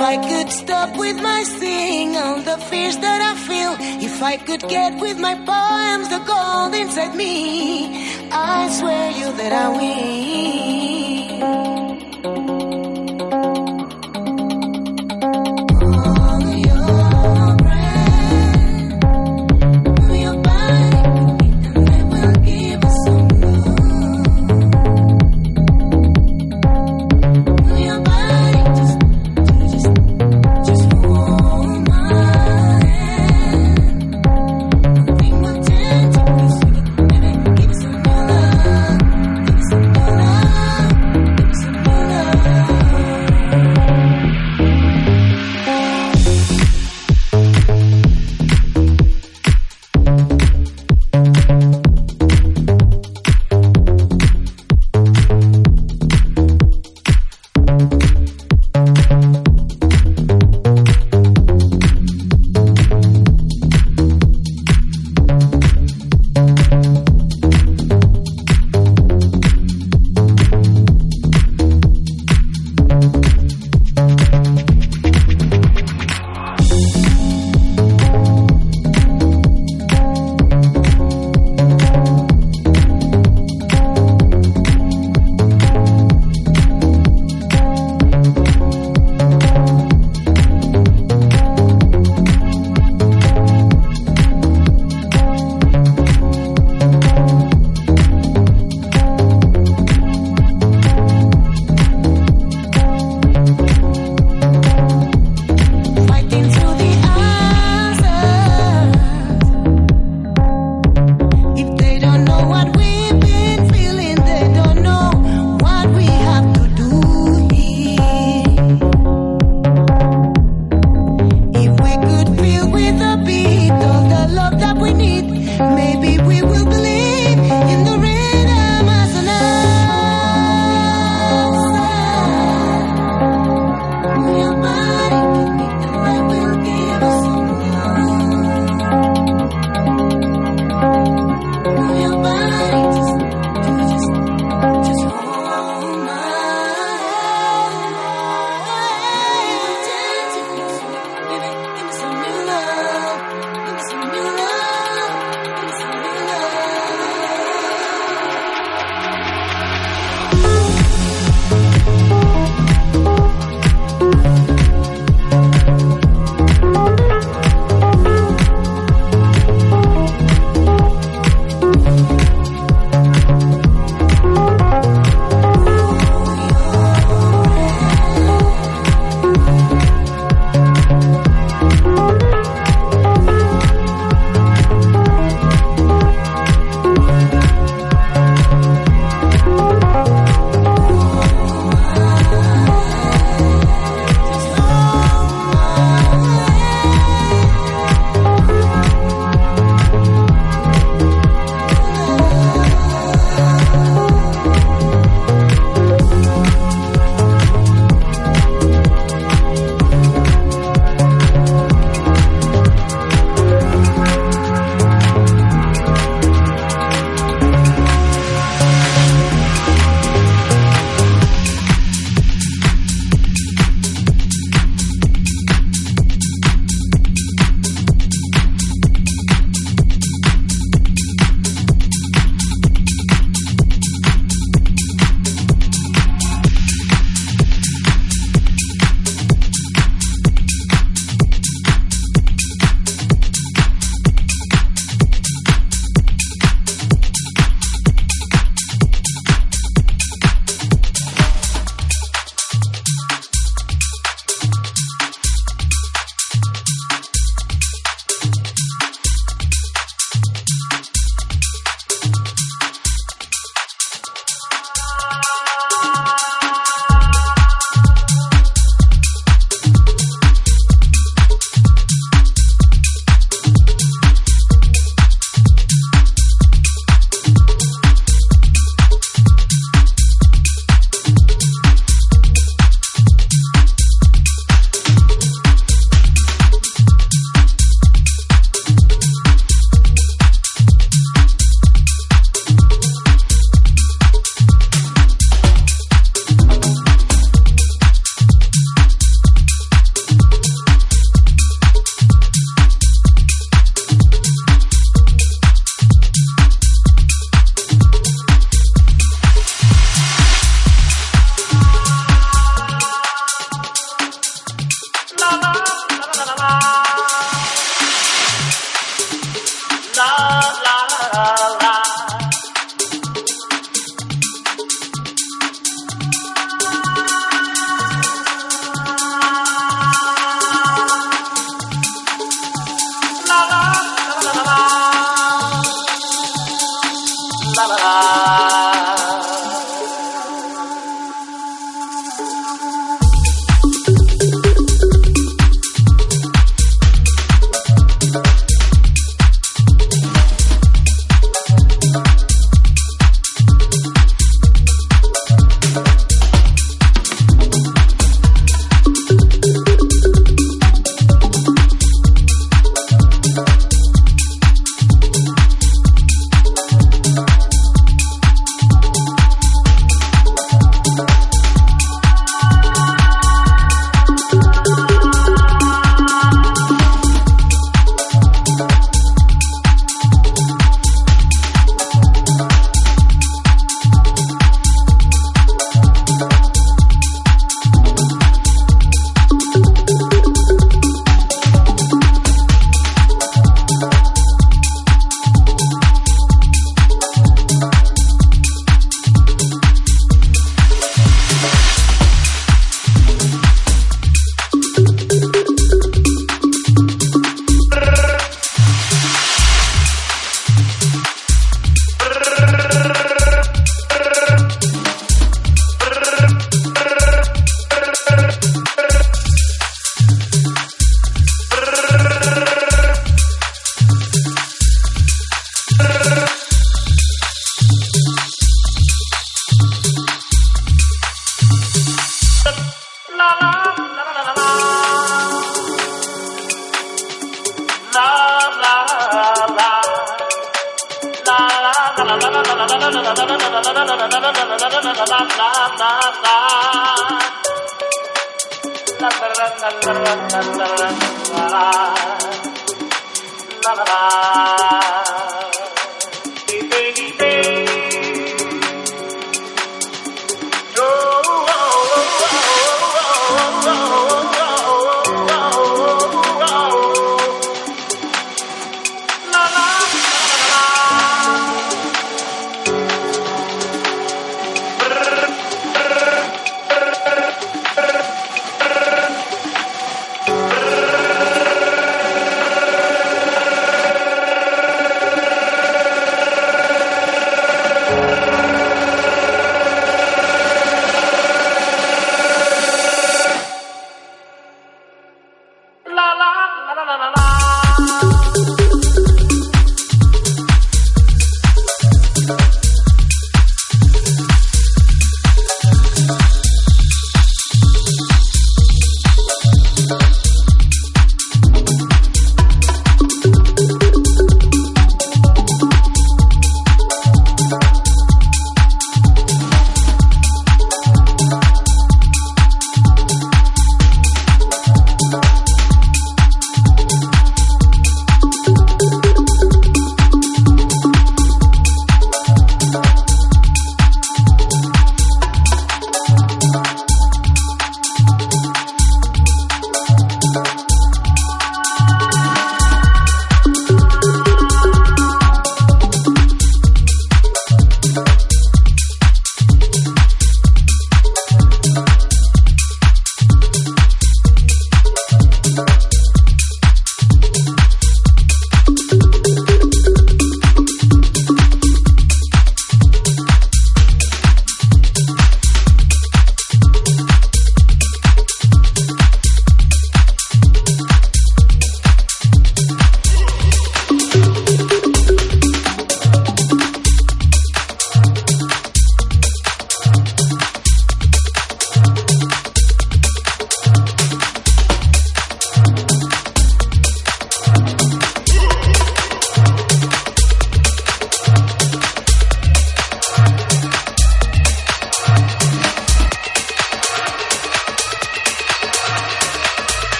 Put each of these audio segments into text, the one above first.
If I could stop with my singing, all the fears that I feel. If I could get with my poems the gold inside me, I swear you that I will.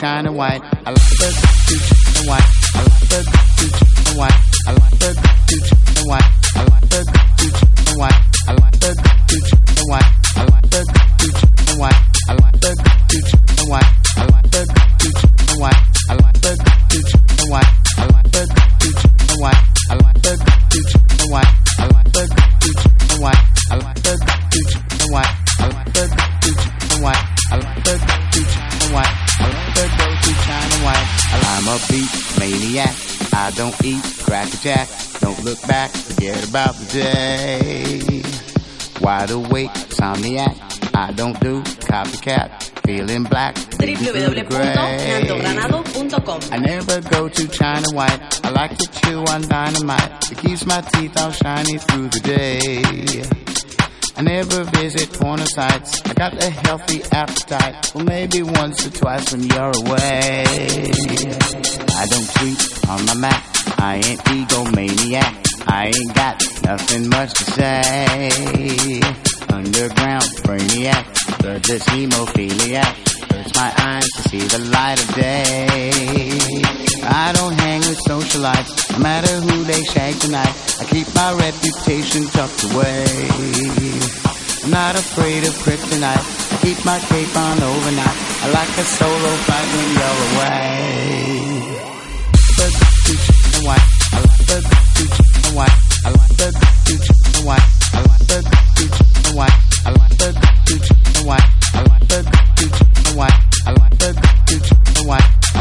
China White. Forget about the day. Wide awake, insomniac. I don't do copycat. Feeling black. www.nandogranado.com I never go to China White. I like to chew on dynamite. It keeps my teeth all shiny through the day. I never visit porno sites. I got a healthy appetite. Well, maybe once or twice when you're away. I don't tweet on my Mac. I ain't egomaniac. I ain't got nothing much to say. Underground brainiac. This hemophiliac hurts my eyes to see the light of day. I don't hang with socialites, no matter who they shag tonight. I keep my reputation tucked away. I'm not afraid of kryptonite. I keep my cape on overnight. I like a solo fight when you're away. I like. I like. I like. I like. I like. I like. I like. I like. I like. I like. I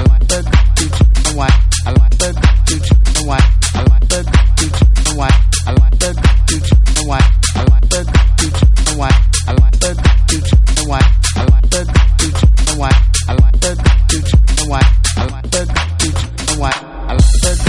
like. I like. I like. I like. I like the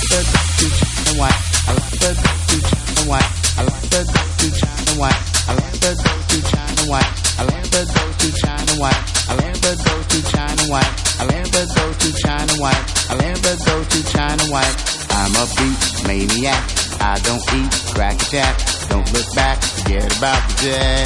about the day.